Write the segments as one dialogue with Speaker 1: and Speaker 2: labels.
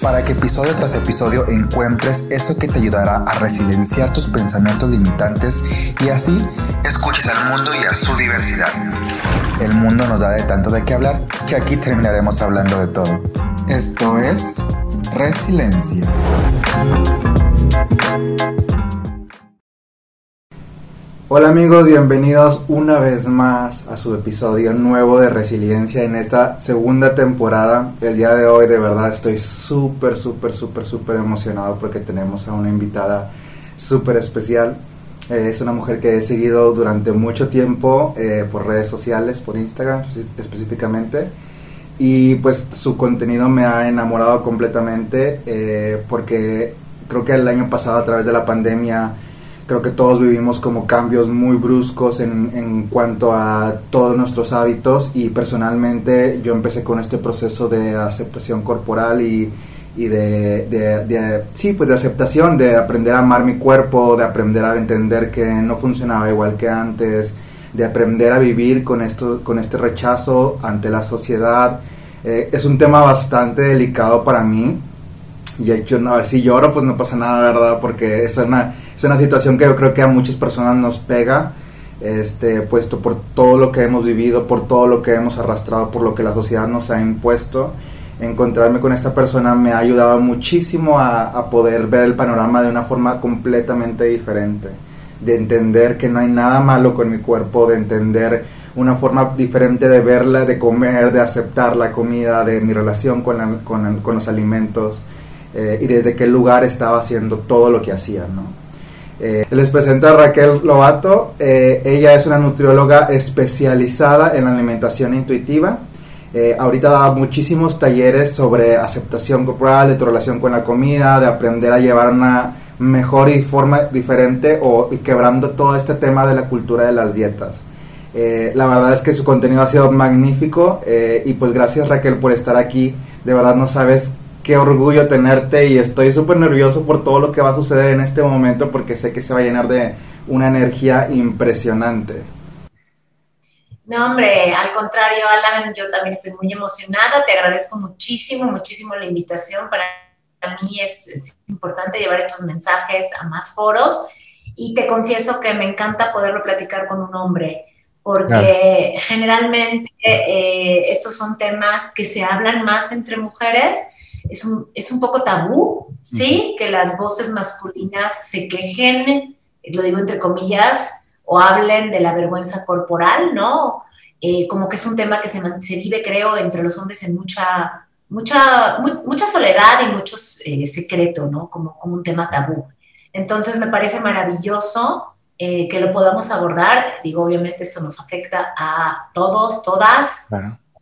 Speaker 1: para que episodio tras episodio encuentres eso que te ayudará a resilienciar tus pensamientos limitantes y así escuches al mundo y a su diversidad. El mundo nos da de tanto de qué hablar que aquí terminaremos hablando de todo. Esto es Resiliencia. Hola amigos, bienvenidos una vez más a su episodio nuevo de Resiliencia en esta segunda temporada. El día de hoy de verdad estoy súper, súper, súper, súper emocionado porque tenemos a una invitada súper especial. Eh, es una mujer que he seguido durante mucho tiempo eh, por redes sociales, por Instagram específicamente. Y pues su contenido me ha enamorado completamente eh, porque creo que el año pasado a través de la pandemia creo que todos vivimos como cambios muy bruscos en, en, cuanto a todos nuestros hábitos y personalmente yo empecé con este proceso de aceptación corporal y, y de, de, sí, pues de aceptación, de aprender a amar mi cuerpo, de aprender a entender que no funcionaba igual que antes, de aprender a vivir con, esto, con este rechazo ante la sociedad. Eh, es un tema bastante delicado para mí. Y yo, no, si lloro, pues no pasa nada, ¿verdad? Porque es una es una situación que yo creo que a muchas personas nos pega, este, puesto por todo lo que hemos vivido, por todo lo que hemos arrastrado, por lo que la sociedad nos ha impuesto. Encontrarme con esta persona me ha ayudado muchísimo a, a poder ver el panorama de una forma completamente diferente, de entender que no hay nada malo con mi cuerpo, de entender una forma diferente de verla, de comer, de aceptar la comida, de mi relación con, con, con los alimentos eh, y desde qué lugar estaba haciendo todo lo que hacía, ¿no? Eh, les presento a Raquel Lobato. Eh, ella es una nutrióloga especializada en la alimentación intuitiva. Eh, ahorita da muchísimos talleres sobre aceptación corporal, de tu relación con la comida, de aprender a llevar una mejor y forma diferente o quebrando todo este tema de la cultura de las dietas. la verdad es que su contenido ha sido magnífico y pues gracias Raquel por estar aquí. De verdad no sabes qué orgullo tenerte y estoy súper nervioso por todo lo que va a suceder en este momento porque sé que se va a llenar de una energía impresionante.
Speaker 2: No, hombre, al contrario, Alan, yo también estoy muy emocionada, te agradezco muchísimo, muchísimo la invitación. Para mí es, importante llevar estos mensajes a más foros y te confieso que me encanta poderlo platicar con un hombre porque generalmente eh, estos son temas que se hablan más entre mujeres es un, es un poco tabú, ¿sí? Que las voces masculinas se quejen, lo digo entre comillas, o hablen de la vergüenza corporal, ¿no? Eh, como que es un tema que se, se, vive, creo, entre los hombres en mucha, mucha, mucha soledad y mucho eh, secreto, ¿no? Como, como un tema tabú. Entonces me parece maravilloso eh, que lo podamos abordar. Digo, obviamente esto nos afecta a todos, todas,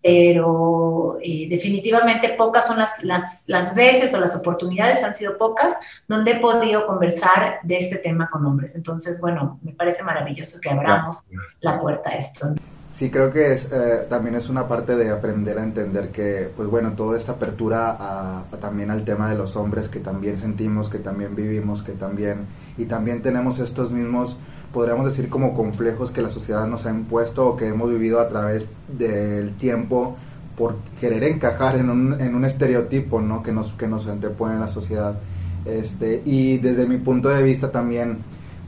Speaker 2: pero eh, definitivamente pocas son las, las, las, veces o las oportunidades han sido pocas donde he podido conversar de este tema con hombres. Entonces, bueno, me parece maravilloso que abramos la puerta a esto.
Speaker 1: Sí, creo que es, eh, también es una parte de aprender a entender que, pues bueno, toda esta apertura a, también al tema de los hombres que también sentimos, que también vivimos, que también, y también tenemos estos mismos podríamos decir como complejos que la sociedad nos ha impuesto o que hemos vivido a través del tiempo por querer encajar en un, en un estereotipo ¿no? que, nos, que nos antepone en la sociedad. Este, y desde mi punto de vista también,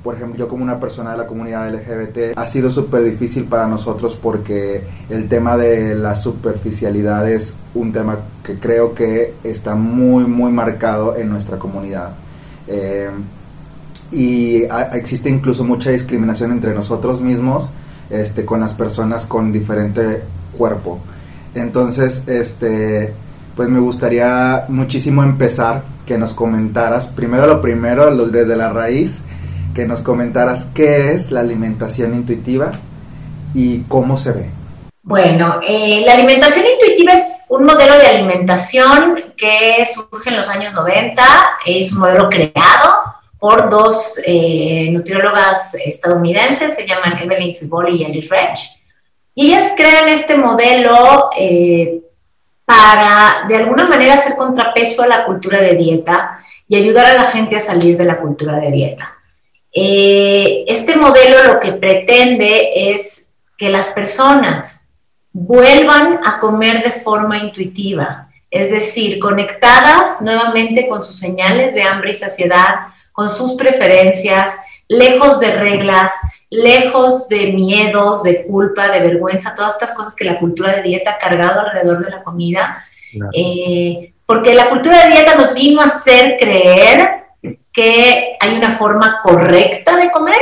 Speaker 1: por ejemplo, yo como una persona de la comunidad LGBT, ha sido súper difícil para nosotros porque el tema de la superficialidad es un tema que creo que está muy, muy marcado en nuestra comunidad. Eh, y existe incluso mucha discriminación entre nosotros mismos este, con las personas con diferente cuerpo. Entonces, este, pues me gustaría muchísimo empezar que nos comentaras, primero lo primero, desde la raíz, que nos comentaras qué es la alimentación intuitiva y cómo se ve.
Speaker 2: Bueno, eh, la alimentación intuitiva es un modelo de alimentación que surge en los años 90, es un modelo creado por dos eh, nutriólogas estadounidenses, se llaman Evelyn Triboli y Alice Rech. Y ellas crean este modelo eh, para, de alguna manera, hacer contrapeso a la cultura de dieta y ayudar a la gente a salir de la cultura de dieta. Eh, este modelo lo que pretende es que las personas vuelvan a comer de forma intuitiva, es decir, conectadas nuevamente con sus señales de hambre y saciedad, con sus preferencias, lejos de reglas, lejos de miedos, de culpa, de vergüenza, todas estas cosas que la cultura de dieta ha cargado alrededor de la comida. Eh, porque la cultura de dieta nos vino a hacer creer que hay una forma correcta de comer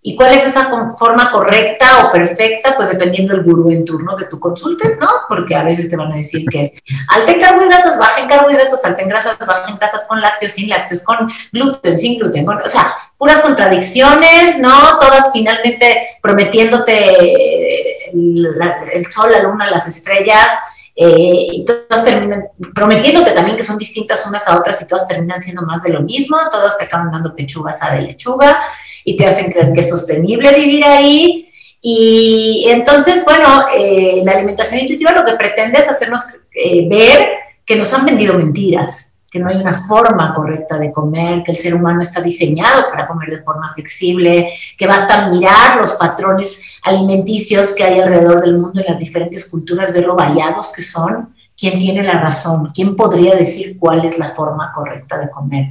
Speaker 2: ¿Y cuál es esa forma correcta o perfecta? Pues dependiendo del gurú en turno que tú consultes, ¿no? Porque a veces te van a decir que es alta en carbohidratos, baja en carbohidratos, alta en grasas, baja en grasas, con lácteos, sin lácteos, con gluten, sin gluten, o sea, puras contradicciones, ¿no? Todas finalmente prometiéndote el, sol, la luna, las estrellas, eh, y todas terminan prometiéndote también que son distintas unas a otras y todas terminan siendo más de lo mismo, todas te acaban dando pechugas a de lechuga y te hacen creer que es sostenible vivir ahí. Y entonces, bueno, eh, la alimentación intuitiva lo que pretende es hacernos eh, ver que nos han vendido mentiras, que no hay una forma correcta de comer, que el ser humano está diseñado para comer de forma flexible, que basta mirar los patrones alimenticios que hay alrededor del mundo en las diferentes culturas, ver lo variados que son, quién tiene la razón, quién podría decir cuál es la forma correcta de comer.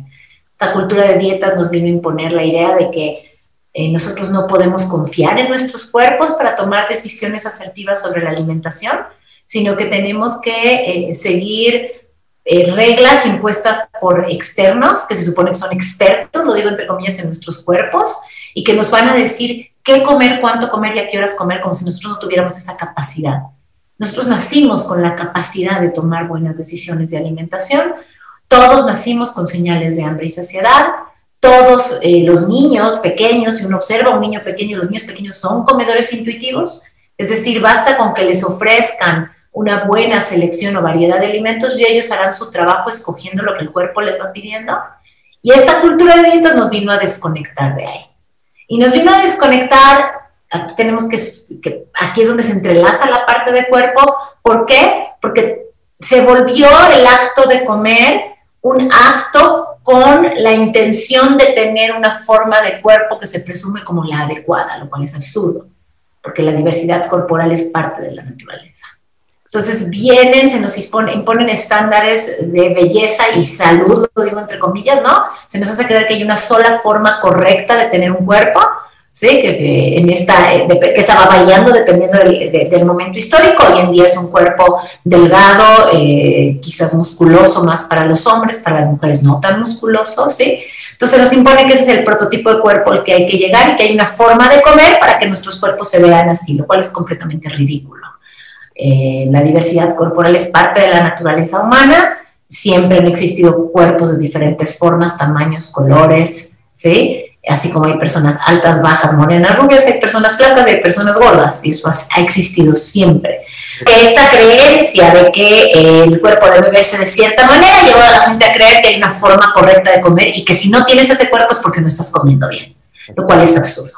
Speaker 2: Esta cultura de dietas nos vino a imponer la idea de que eh, nosotros no podemos confiar en nuestros cuerpos para tomar decisiones asertivas sobre la alimentación, sino que tenemos que eh, seguir eh, reglas impuestas por externos, que se supone que son expertos, lo digo entre comillas, en nuestros cuerpos, y que nos van a decir qué comer, cuánto comer y a qué horas comer, como si nosotros no tuviéramos esa capacidad. Nosotros nacimos con la capacidad de tomar buenas decisiones de alimentación, todos nacimos con señales de hambre y saciedad. Todos eh, los niños pequeños, si uno observa un niño pequeño, los niños pequeños son comedores intuitivos, es decir, basta con que les ofrezcan una buena selección o variedad de alimentos y ellos harán su trabajo escogiendo lo que el cuerpo les va pidiendo. Y esta cultura de dietas nos vino a desconectar de ahí. Y nos vino a desconectar, aquí tenemos que aquí es donde se entrelaza la parte de cuerpo. ¿Por qué? Porque se volvió el acto de comer un acto con la intención de tener una forma de cuerpo que se presume como la adecuada, lo cual es absurdo, porque la diversidad corporal es parte de la naturaleza. Entonces vienen, se nos imponen estándares de belleza y salud, lo digo entre comillas, ¿no? Se nos hace creer que hay una sola forma correcta de tener un cuerpo ¿sí? que, en esta, eh, que estaba variando dependiendo del, momento histórico. Hoy en día es un cuerpo delgado, eh, quizás musculoso más para los hombres, para las mujeres no tan musculoso. ¿sí? Entonces nos impone que ese es el prototipo de cuerpo al que hay que llegar y que hay una forma de comer para que nuestros cuerpos se vean así, lo cual es completamente ridículo. Eh, la diversidad corporal es parte de la naturaleza humana, siempre han existido cuerpos de diferentes formas, tamaños, colores, ¿sí? Así como hay personas altas, bajas, morenas, rubias, hay personas flacas hay personas gordas, y eso ha existido siempre. Esta creencia de que el cuerpo debe verse de cierta manera llevó a la gente a creer que hay una forma correcta de comer y que si no tienes ese cuerpo es porque no estás comiendo bien, lo cual es absurdo.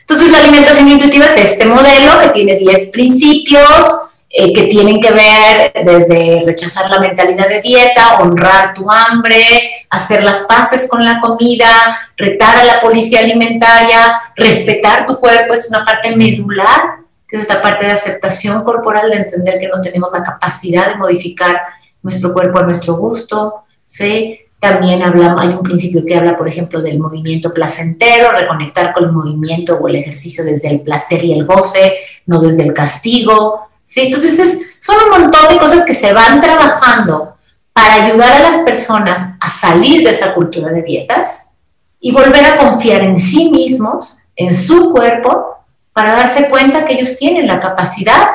Speaker 2: Entonces la alimentación intuitiva es este modelo que tiene 10 principios, eh, que tienen que ver desde rechazar la mentalidad de dieta, honrar tu hambre, hacer las paces con la comida, retar a la policía alimentaria, respetar tu cuerpo, es una parte medular, que es esta parte de aceptación corporal, de entender que no tenemos la capacidad de modificar nuestro cuerpo a nuestro gusto, ¿sí? También habla, hay un principio que habla, por ejemplo, del movimiento placentero, reconectar con el movimiento o el ejercicio desde el placer y el goce, no desde el castigo, ¿sí? Entonces son un montón de cosas que se van trabajando para ayudar a las personas a salir de esa cultura de dietas y volver a confiar en sí mismos, en su cuerpo, para darse cuenta que ellos tienen la capacidad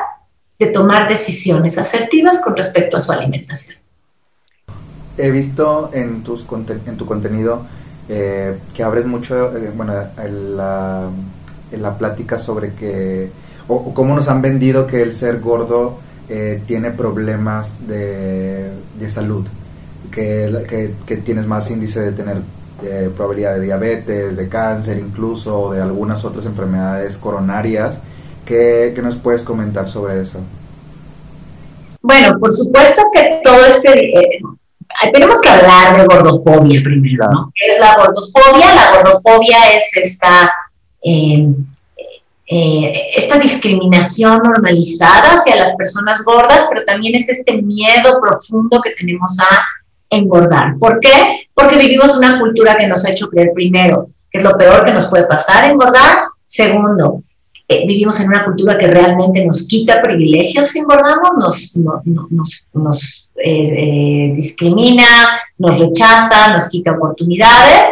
Speaker 2: de tomar decisiones asertivas con respecto a su alimentación.
Speaker 1: He visto en, tus, en tu contenido eh, que abres mucho, eh, bueno, en la, en la plática sobre que o, cómo nos han vendido que el ser gordo eh, tiene problemas de, salud, que, que, tienes más índice de tener eh, probabilidad de diabetes, de cáncer incluso, o de algunas otras enfermedades coronarias ¿Qué, ¿Qué, nos puedes comentar sobre eso?
Speaker 2: Bueno, por supuesto que todo este... Eh, tenemos que hablar de gordofobia primero, ¿no? ¿Qué es la gordofobia? La gordofobia es esta... Eh, eh, esta discriminación normalizada hacia las personas gordas, pero también es este miedo profundo que tenemos a engordar. ¿Por qué? Porque vivimos una cultura que nos ha hecho creer primero que es lo peor que nos puede pasar, engordar. Segundo, eh, vivimos en una cultura que realmente nos quita privilegios si engordamos, nos, eh, discrimina, nos rechaza, nos quita oportunidades,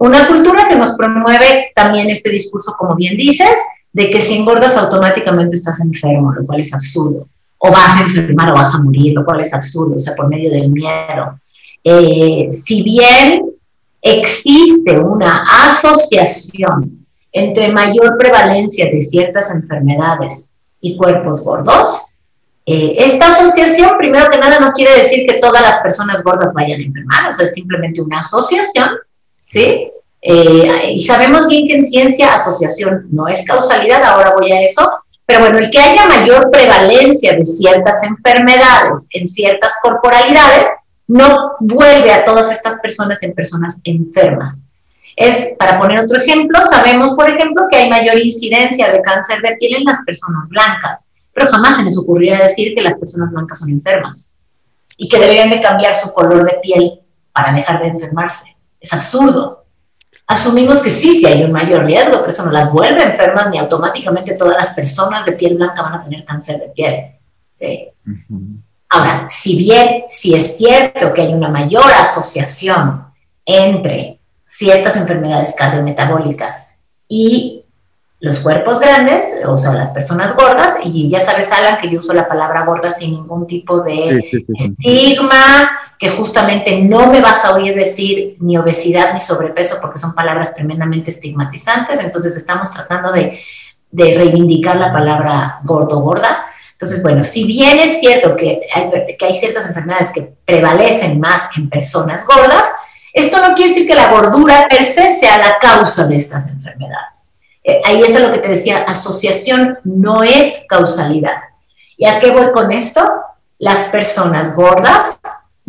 Speaker 2: una cultura que nos promueve también este discurso, como bien dices, de que si engordas automáticamente estás enfermo, lo cual es absurdo. O vas a enfermar o vas a morir, lo cual es absurdo, o sea, por medio del miedo. Eh, si bien existe una asociación entre mayor prevalencia de ciertas enfermedades y cuerpos gordos, eh, esta asociación, primero que nada, no quiere decir que todas las personas gordas vayan a enfermar, o sea, es simplemente una asociación ¿sí? Eh, y sabemos bien que en ciencia asociación no es causalidad, ahora voy a eso, pero bueno, el que haya mayor prevalencia de ciertas enfermedades en ciertas corporalidades no vuelve a todas estas personas en personas enfermas. Es, para poner otro ejemplo, sabemos, por ejemplo, que hay mayor incidencia de cáncer de piel en las personas blancas, pero jamás se les ocurriría decir que las personas blancas son enfermas y que deberían de cambiar su color de piel para dejar de enfermarse. Es absurdo. Asumimos que sí, sí hay un mayor riesgo, pero eso no las vuelve enfermas ni automáticamente todas las personas de piel blanca van a tener cáncer de piel. ¿sí? Ahora, si bien si es cierto que hay una mayor asociación entre ciertas enfermedades cardiometabólicas y los cuerpos grandes, o sea, las personas gordas, y ya sabes, Alan, que yo uso la palabra gorda sin ningún tipo de estigma, que justamente no me vas a oír decir ni obesidad ni sobrepeso porque son palabras tremendamente estigmatizantes, entonces estamos tratando de, reivindicar la palabra gordo gorda. Entonces, bueno, si bien es cierto que hay, que hay ciertas enfermedades que prevalecen más en personas gordas, esto no quiere decir que la gordura per se sea la causa de estas enfermedades. Eh, ahí es lo que te decía, asociación no es causalidad. ¿Y a qué voy con esto? Las personas gordas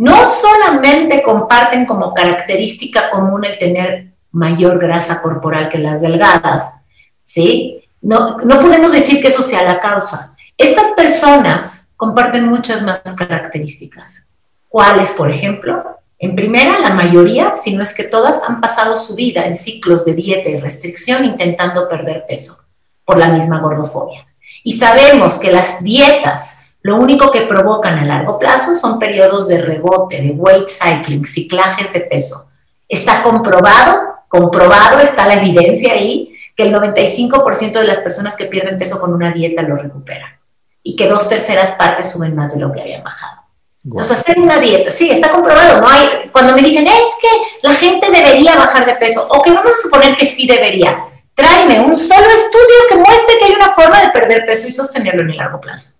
Speaker 2: no solamente comparten como característica común el tener mayor grasa corporal que las delgadas, ¿sí? No, no podemos decir que eso sea la causa. Estas personas comparten muchas más características. ¿Cuáles, por ejemplo? En primera, la mayoría, si no es que todas, han pasado su vida en ciclos de dieta y restricción intentando perder peso por la misma gordofobia. Y sabemos que las dietas lo único que provocan a largo plazo son periodos de rebote, de weight cycling, ciclajes de peso. Está comprobado, comprobado, está la evidencia ahí, que el 95% de las personas que pierden peso con una dieta lo recuperan y que dos terceras partes suben más de lo que habían bajado. Entonces, hacer una dieta, sí, está comprobado, ¿no? Hay, cuando me dicen, es que la gente debería bajar de peso, o que vamos a suponer que sí debería, tráeme un solo estudio que muestre que hay una forma de perder peso y sostenerlo en el largo plazo.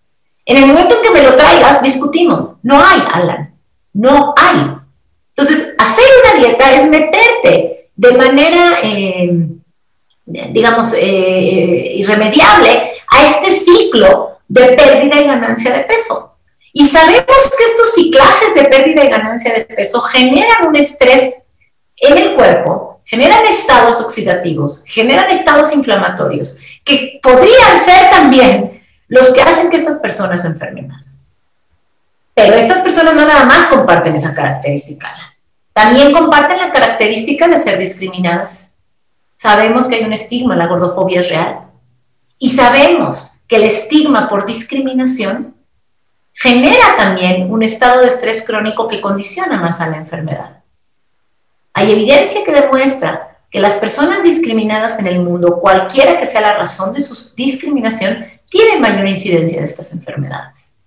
Speaker 2: En el momento en que me lo traigas, discutimos. No hay, Alan, no hay. Entonces, hacer una dieta es meterte de manera, eh, digamos, eh, irremediable a este ciclo de pérdida y ganancia de peso. Y sabemos que estos ciclajes de pérdida y ganancia de peso generan un estrés en el cuerpo, generan estados oxidativos, generan estados inflamatorios, que podrían ser también los que hacen que estas personas se enfermen más. Pero estas personas no nada más comparten esa característica, también comparten la característica de ser discriminadas. Sabemos que hay un estigma, la gordofobia es real. Y sabemos que el estigma por discriminación genera también un estado de estrés crónico que condiciona más a la enfermedad. Hay evidencia que demuestra que las personas discriminadas en el mundo, cualquiera que sea la razón de su discriminación, tienen mayor incidencia de estas enfermedades.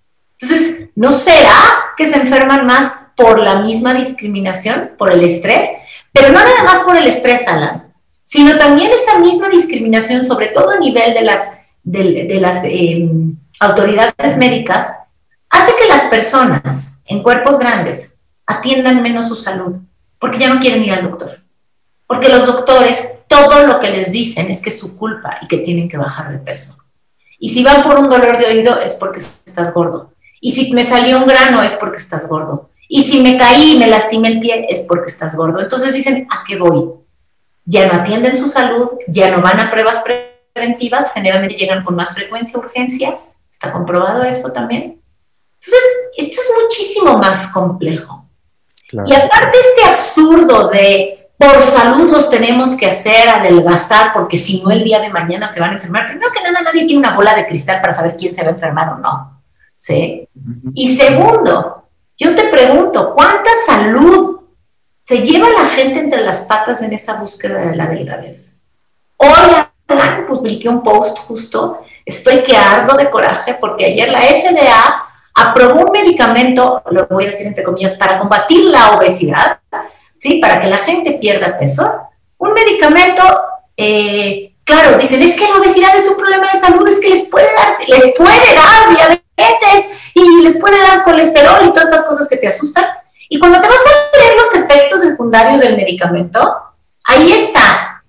Speaker 2: Entonces, ¿no será que se enferman más por la misma discriminación, por el estrés? Pero no nada más por el estrés, Alan, sino también esta misma discriminación, sobre todo a nivel de las, em, autoridades médicas, hace que las personas en cuerpos grandes atiendan menos su salud, porque ya no quieren ir al doctor. Porque los doctores todo lo que les dicen es que es su culpa y que tienen que bajar de peso. Y si van por un dolor de oído es porque estás gordo. Y si me salió un grano es porque estás gordo. Y si me caí y me lastimé el pie es porque estás gordo. Entonces dicen, ¿a qué voy? Ya no atienden su salud, ya no van a pruebas preventivas, generalmente llegan con más frecuencia a urgencias. ¿Está comprobado eso también? Entonces, esto es muchísimo más complejo. Y aparte este absurdo de por salud los tenemos que hacer adelgazar porque si no el día de mañana se van a enfermar. Primero que nada, nadie tiene una bola de cristal para saber quién se va a enfermar o no. ¿sí? Y segundo, yo te pregunto, ¿cuánta salud se lleva la gente entre las patas en esta búsqueda de la delgadez? Hoy publiqué un post justo, estoy que ardo de coraje porque ayer la FDA aprobó un medicamento, lo voy a decir entre comillas, para combatir la obesidad, ¿sí? Para que la gente pierda peso. Un medicamento, eh, claro, dicen, es que la obesidad es un problema de salud, es que les puede dar, les puede dar diabetes y les puede dar colesterol y todas estas cosas que te asustan. Y cuando te vas a leer los efectos secundarios del medicamento, ahí está.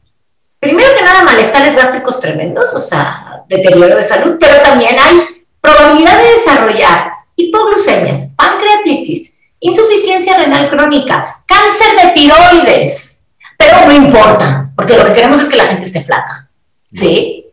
Speaker 2: Primero que nada, malestares gástricos tremendos, o sea, deterioro de salud, pero también hay probabilidad de desarrollar hipoglucemias, pancreatitis, insuficiencia renal crónica, cáncer de tiroides. Pero no importa, porque lo que queremos es que la gente esté flaca. ¿Sí?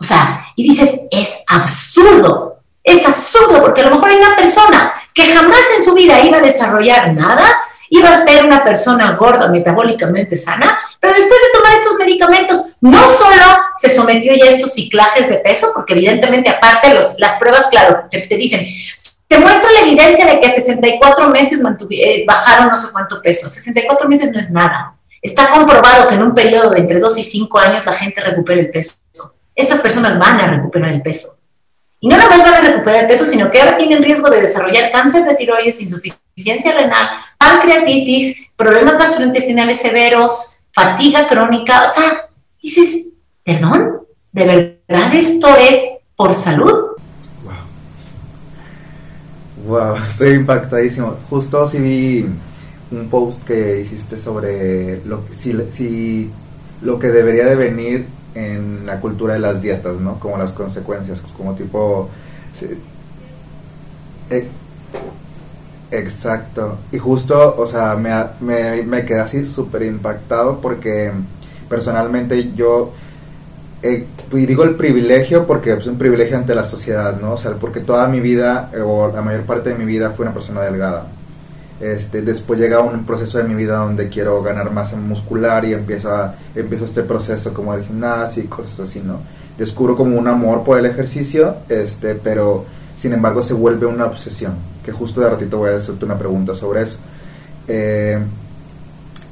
Speaker 2: O sea, y dices, es absurdo, es absurdo, porque a lo mejor hay una persona que jamás en su vida iba a desarrollar nada, iba a ser una persona gorda, metabólicamente sana, pero después de tomar estos medicamentos, no solo se sometió ya a estos ciclajes de peso, porque evidentemente aparte las pruebas, claro, te, dicen, te muestra la evidencia de que a 64 meses eh, bajaron no sé cuánto peso. 64 meses no es nada. Está comprobado que en un periodo de entre 2 y 5 años la gente recupera el peso. Estas personas van a recuperar el peso. Y no nada más van a recuperar el peso, sino que ahora tienen riesgo de desarrollar cáncer de tiroides, insuficiencia renal, pancreatitis, problemas gastrointestinales severos, fatiga crónica. O sea, dices, perdón, ¿de verdad esto es por salud?
Speaker 1: Wow, estoy impactadísimo. Justo si vi un post que hiciste sobre lo que, si, lo que debería de venir en la cultura de las dietas, ¿no? Como las consecuencias, como tipo... Eh, exacto. Y justo, o sea, me, me, me quedé así súper impactado porque personalmente yo eh, y digo el privilegio porque es un privilegio ante la sociedad, ¿no? O sea, porque toda mi vida, eh, o la mayor parte de mi vida, fue una persona delgada. Este, después llega un proceso de mi vida donde quiero ganar masa muscular y empiezo, a, empiezo este proceso como el gimnasio y cosas así, ¿no? Descubro como un amor por el ejercicio, este, pero sin embargo se vuelve una obsesión, que justo de ratito voy a hacerte una pregunta sobre eso. Eh,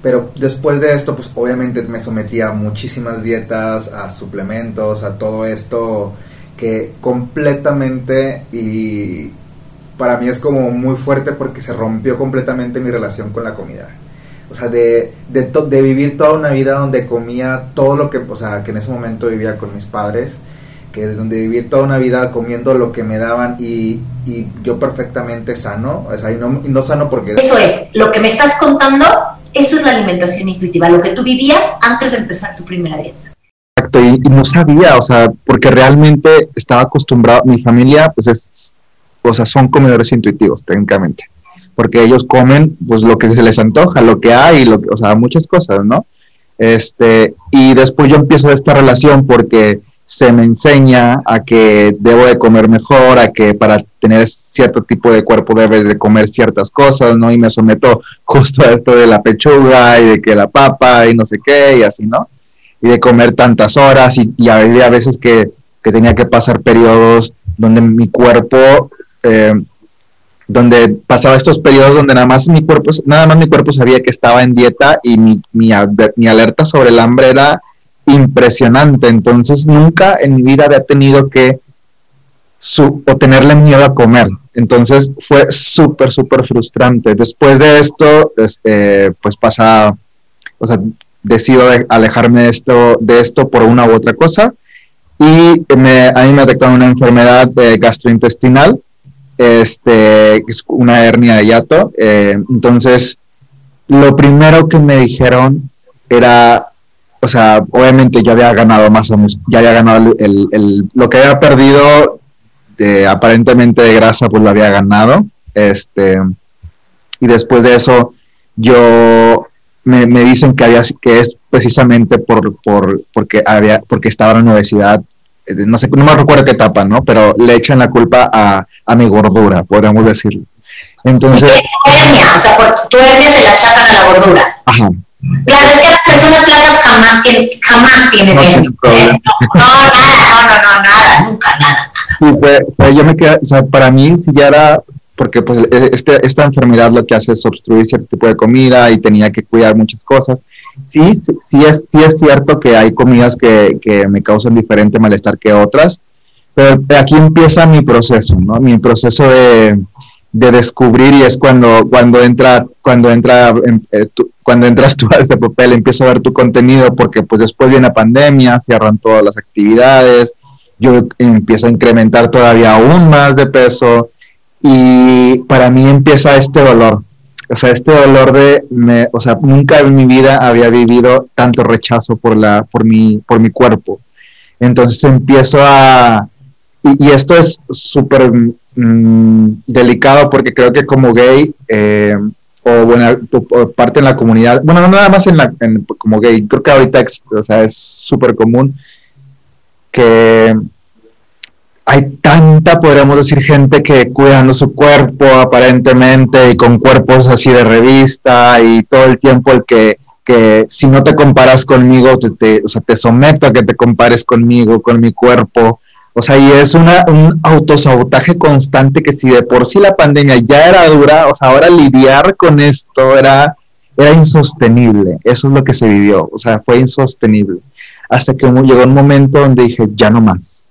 Speaker 1: pero después de esto, pues obviamente me sometí a muchísimas dietas, a suplementos, a todo esto que completamente y para mí es como muy fuerte porque se rompió completamente mi relación con la comida. O sea, de, de, de vivir toda una vida donde comía todo lo que, o sea, que en ese momento vivía con mis padres, que donde vivir toda una vida comiendo lo que me daban y, y yo perfectamente sano, o sea, y no, y no sano porque...
Speaker 2: Eso es, lo que me estás contando eso es la alimentación intuitiva, lo que tú vivías antes de empezar tu primera dieta.
Speaker 3: Exacto, y, no sabía, o sea, porque realmente estaba acostumbrado, mi familia, pues es, o sea, son comedores intuitivos, técnicamente, porque ellos comen, pues lo que se les antoja, lo que hay, lo o sea, muchas cosas, ¿no? Este, y después yo empiezo esta relación porque se me enseña a que debo de comer mejor, a que para tener cierto tipo de cuerpo debes de comer ciertas cosas, ¿no? Y me someto justo a esto de la pechuga y de que la papa y no sé qué y así, ¿no? Y de comer tantas horas y, y había veces que, que, tenía que pasar periodos donde mi cuerpo, eh, donde pasaba estos periodos donde nada más mi cuerpo, nada más mi cuerpo sabía que estaba en dieta y mi, mi, mi alerta sobre el hambre era impresionante. Entonces nunca en mi vida había tenido que su, o tenerle miedo a comer. Entonces fue súper, súper frustrante. Después de esto, este, pues pasa, o sea, decido alejarme de esto, de esto por una u otra cosa. Y me, a mí me detectaron una enfermedad de gastrointestinal, este, es una hernia de hiato. Eh, entonces, lo primero que me dijeron era o
Speaker 1: sea, obviamente ya había ganado más o menos, ya había ganado el, el, lo que había perdido de, aparentemente de grasa, pues lo había ganado. Este, y después de eso, yo me, me dicen que había que es precisamente por, por porque había porque estaba en la universidad eh, no sé no me recuerdo qué etapa no pero le echan la culpa a, a mi gordura podríamos decirlo. Entonces
Speaker 2: hernia o sea por tu hernia se la achacan a la gordura.
Speaker 1: Ajá
Speaker 2: Claro, es que las personas flacas jamás tienen, jamás tienen
Speaker 1: No problema,
Speaker 2: ¿eh?
Speaker 1: sí.
Speaker 2: No, nada, no, no, no, nada, nunca, nada, nada.
Speaker 1: Sí, yo me quedé, o sea, para mí si ya era, porque pues e- este, esta enfermedad lo que hace es obstruir cierto tipo de comida y tenía que cuidar muchas cosas. Sí, sí, sí es, sí es cierto que hay comidas que, que me causan diferente malestar que otras, pero aquí empieza mi proceso, ¿no? Mi proceso de, de descubrir y es cuando, cuando entra, cuando entra, em, eh, cuando entras tú a este papel, empiezo a ver tu contenido porque pues después viene la pandemia, cierran todas las actividades, yo empiezo a incrementar todavía aún más de peso y para mí empieza este dolor. O sea, este dolor de, me, o sea, nunca en mi vida había vivido tanto rechazo por, la, por, mi, por mi cuerpo. Entonces empiezo a, y, y esto es súper mm, delicado porque creo que como gay, eh, o o parte en la comunidad, bueno, no nada más en la, como gay, creo que ahorita ex- o sea, es súper común que hay tanta, podríamos decir, gente que cuidando su cuerpo aparentemente y con cuerpos así de revista y todo el tiempo el que, que si no te comparas conmigo, te- o sea, te someto a que te compares conmigo, con mi cuerpo. O sea, y es una, un autosabotaje constante que si de por sí la pandemia ya era dura, o sea, ahora lidiar con esto era, era insostenible. Eso es lo que se vivió, o sea, fue insostenible. Hasta que llegó un momento donde dije, ya no más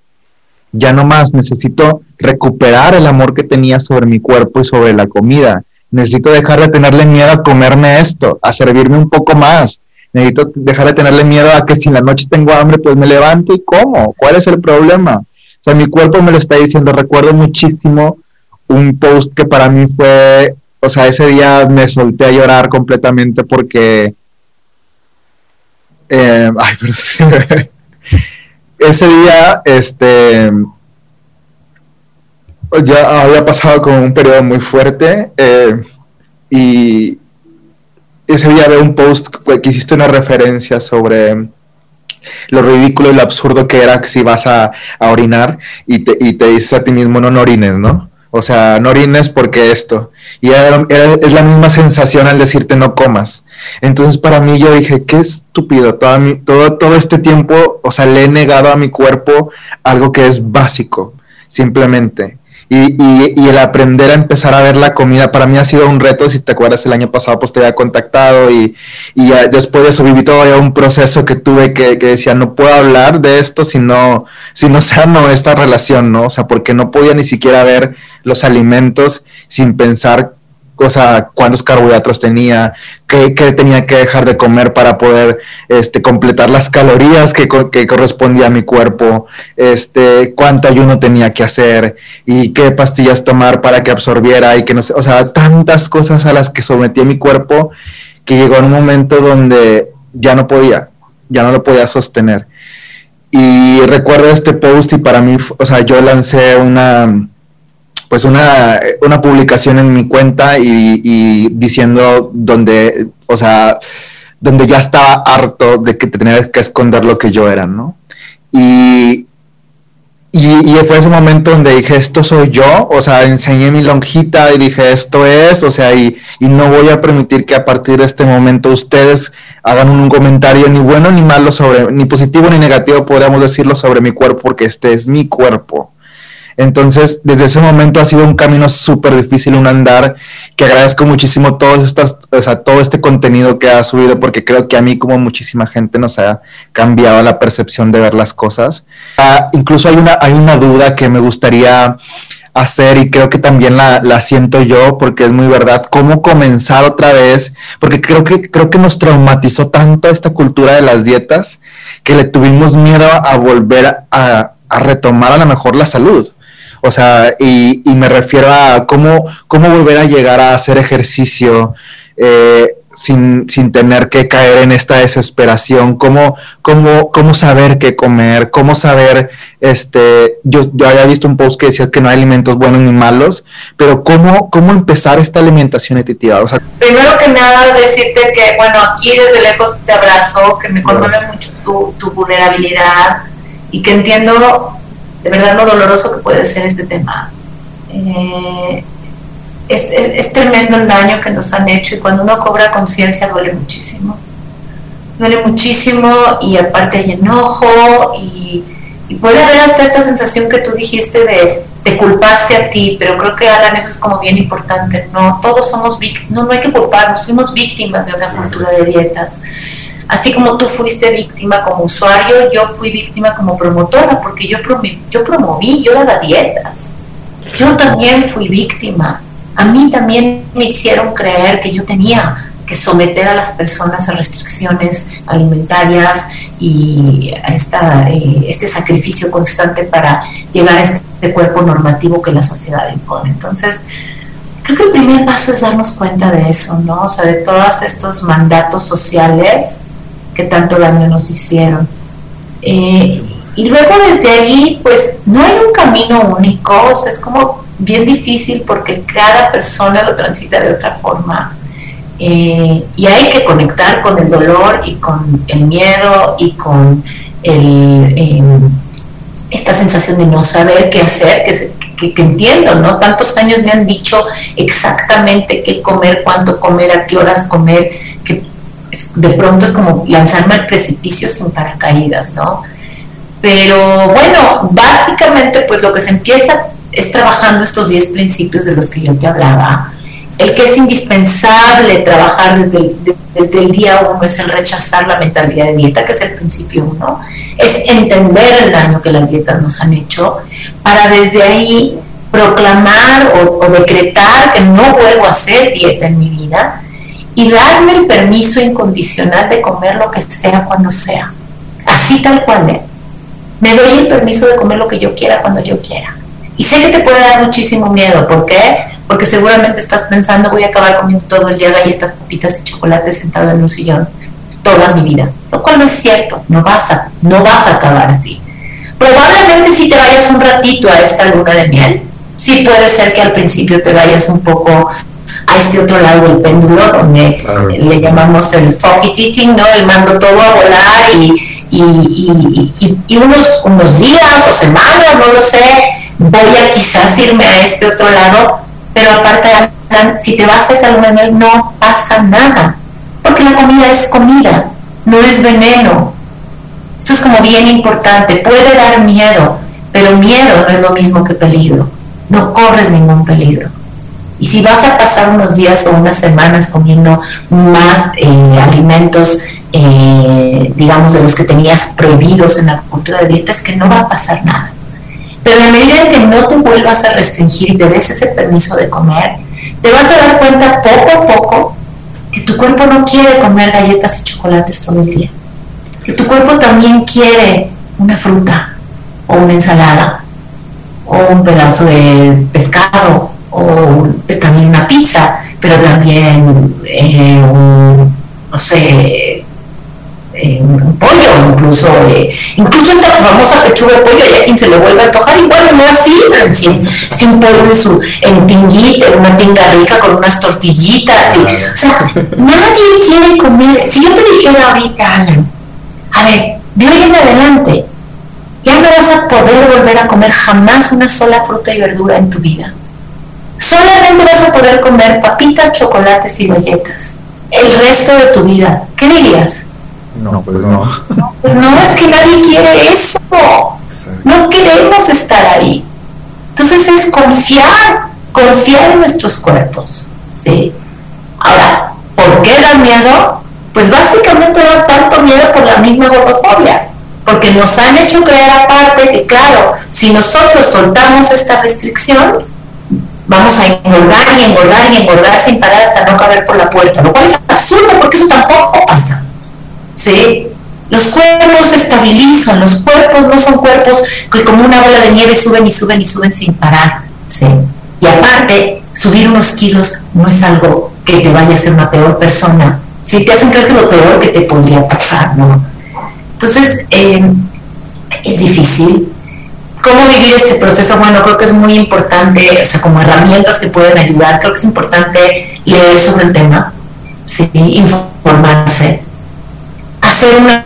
Speaker 1: ya no más, necesito recuperar el amor que tenía sobre mi cuerpo y sobre la comida. Necesito dejar de tenerle miedo a comerme esto, a servirme un poco más. Necesito dejar de tenerle miedo a que si en la noche tengo hambre, pues me levanto y como. ¿Cuál es el problema? Sea, mi cuerpo me lo está diciendo. Recuerdo muchísimo un post que para mí fue, o sea, ese día me solté a llorar completamente porque... eh, ay, pero sí, ese día, este, ya había pasado con un periodo muy fuerte eh, y ese día veo un post que hiciste una referencia sobre lo ridículo y lo absurdo que era si vas a, a orinar y te, y te dices a ti mismo no, no orines, ¿no? O sea, no orines porque esto. Y es la misma sensación al decirte no comas. Entonces para mí yo dije, qué estúpido, toda mi- todo, todo este tiempo, o sea, le he negado a mi cuerpo algo que es básico, simplemente. Y, y, y el aprender a empezar a ver la comida para mí ha sido un reto, si te acuerdas el año pasado pues te había contactado y, y después de eso viví todavía un proceso que tuve que, que decía, no puedo hablar de esto si no, si no sano esta relación, ¿no? O sea, porque no podía ni siquiera ver los alimentos sin pensar o sea, cuántos carbohidratos tenía, qué, qué tenía que dejar de comer para poder este, completar las calorías que, que correspondía a mi cuerpo, este, cuánto ayuno tenía que hacer y qué pastillas tomar para que absorbiera y que no sé, o sea, tantas cosas a las que sometí a mi cuerpo que llegó un momento donde ya no podía, ya no lo podía sostener. Y recuerdo este post y para mí, o sea, yo lancé una, pues una, una publicación en mi cuenta y, diciendo donde, o sea, donde ya estaba harto de que tenía que esconder lo que yo era, ¿no? Y, y, y fue ese momento donde dije, esto soy yo, o sea, enseñé mi lonjita y dije, esto es, o sea, y, y no voy a permitir que a partir de este momento ustedes hagan un comentario ni bueno ni malo sobre, ni positivo ni negativo, podríamos decirlo sobre mi cuerpo, porque este es mi cuerpo. Entonces, desde ese momento ha sido un camino súper difícil, un andar, que agradezco muchísimo todos estas, o sea, todo este contenido que ha subido, porque creo que a mí, como muchísima gente, nos ha cambiado la percepción de ver las cosas. Ah, incluso hay una, hay una duda que me gustaría hacer y creo que también la, siento yo porque es muy verdad. Cómo comenzar otra vez porque creo que creo que nos traumatizó tanto esta cultura de las dietas que le tuvimos miedo a volver a retomar a lo mejor la salud o sea, y, y me refiero a cómo, cómo volver a llegar a hacer ejercicio, eh,
Speaker 3: sin, sin tener que caer en esta desesperación, cómo, cómo, cómo saber qué comer, cómo saber, este, yo, yo había visto un post que decía que no hay alimentos buenos ni malos, pero cómo, cómo empezar esta alimentación nutritiva. O sea,
Speaker 2: Primero que nada, decirte que, bueno, aquí desde lejos te abrazo, que me conmueve mucho tu, tu vulnerabilidad y que entiendo de verdad lo doloroso que puede ser este tema. Eh, es, es, es, tremendo el daño que nos han hecho y cuando uno cobra conciencia duele muchísimo. Duele muchísimo y aparte hay enojo y, y, puede haber hasta esta sensación que tú dijiste de te culpaste a ti, pero creo que Alan, eso es como bien importante. No, todos somos víctimas, no, no hay que culparnos, fuimos víctimas de una cultura de dietas. Así como tú fuiste víctima como usuario, yo fui víctima como promotora, porque yo, promoví, yo promoví, yo daba dietas. Yo también fui víctima a mí también me hicieron creer que yo tenía que someter a las personas a restricciones alimentarias y a esta, eh, este sacrificio constante para llegar a este cuerpo normativo que la sociedad impone. Entonces, creo que el primer paso es darnos cuenta de eso, ¿no? O sea, de todos estos mandatos sociales que tanto daño nos hicieron. Eh, y luego desde ahí, pues no hay un camino único, o sea, es como bien difícil porque cada persona lo transita de otra forma. Eh, y hay que conectar con el dolor y con el miedo y con el, eh, esta sensación de no saber qué hacer, que, que, que, entiendo, ¿no? Tantos años me han dicho exactamente qué comer, cuánto comer, a qué horas comer, de pronto es como lanzarme al precipicio sin paracaídas, ¿no? Pero bueno, básicamente pues lo que se empieza es trabajando estos 10 principios de los que yo te hablaba. El que es indispensable trabajar desde el, desde el día uno es el rechazar la mentalidad de dieta, que es el principio uno, es entender el daño que las dietas nos han hecho, para desde ahí proclamar o, o decretar que no vuelvo a hacer dieta en mi vida y darme el permiso incondicional de comer lo que sea cuando sea. Así tal cual. ¿eh? Me doy el permiso de comer lo que yo quiera cuando yo quiera. Y sé que te puede dar muchísimo miedo. ¿Por qué? Porque seguramente estás pensando, voy a acabar comiendo todo el día galletas, papitas y chocolates sentado en un sillón toda mi vida. Lo cual no es cierto. No vas a, no vas a acabar así. Probablemente si te vayas un ratito a esta luna de miel, sí puede ser que al principio te vayas un poco a este otro lado del péndulo, donde claro. le llamamos el fuck it eating, ¿no? El mando todo a volar y, y, y, y, unos, unos días o semanas, no lo sé, voy a quizás irme a este otro lado, pero aparte, si te vas a esa luna de no pasa nada, porque la comida es comida, no es veneno. Esto es como bien importante, puede dar miedo, pero miedo no es lo mismo que peligro, no corres ningún peligro. Y si vas a pasar unos días o unas semanas comiendo más eh, alimentos, eh, digamos, de los que tenías prohibidos en la cultura de dieta, es que no va a pasar nada. Pero a medida que no te vuelvas a restringir y te des ese permiso de comer, te vas a dar cuenta poco a poco que tu cuerpo no quiere comer galletas y chocolates todo el día. Que tu cuerpo también quiere una fruta o una ensalada o un pedazo de pescado o también una pizza, pero también eh, un, no sé, eh, un pollo, incluso, eh, incluso esta famosa pechuga de pollo, hay a quien se le vuelve a antojar, igual no así, si, si un pollo en, su, en tinguita, en una tinga rica con unas tortillitas, y, o sea, nadie quiere comer, si yo te dijera ahorita, Alan, a ver, de hoy en adelante, ya no vas a poder volver a comer jamás una sola fruta y verdura en tu vida solamente vas a poder comer papitas, chocolates y galletas el resto de tu vida. ¿Qué dirías?
Speaker 1: No, pues no.
Speaker 2: no pues no, es que nadie quiere eso. Exacto. No queremos estar ahí. Entonces es confiar, confiar en nuestros cuerpos. ¿sí? Ahora, ¿por qué da miedo? Pues básicamente da tanto miedo por la misma gordofobia. Porque nos han hecho creer aparte que, claro, si nosotros soltamos esta restricción, vamos a engordar y engordar y engordar sin parar hasta no caber por la puerta, lo cual es absurdo porque eso tampoco pasa. ¿sí? Los cuerpos se estabilizan, los cuerpos no son cuerpos que como una bola de nieve suben y suben y suben sin parar. ¿sí? Y aparte, subir unos kilos no es algo que te vaya a hacer una peor persona si te hacen creer que lo peor que te podría pasar, ¿no? Entonces, eh, es difícil. ¿Cómo vivir este proceso? Bueno, creo que es muy importante, o sea, como herramientas que pueden ayudar, creo que es importante leer sobre el tema, ¿sí? informarse, hacer una,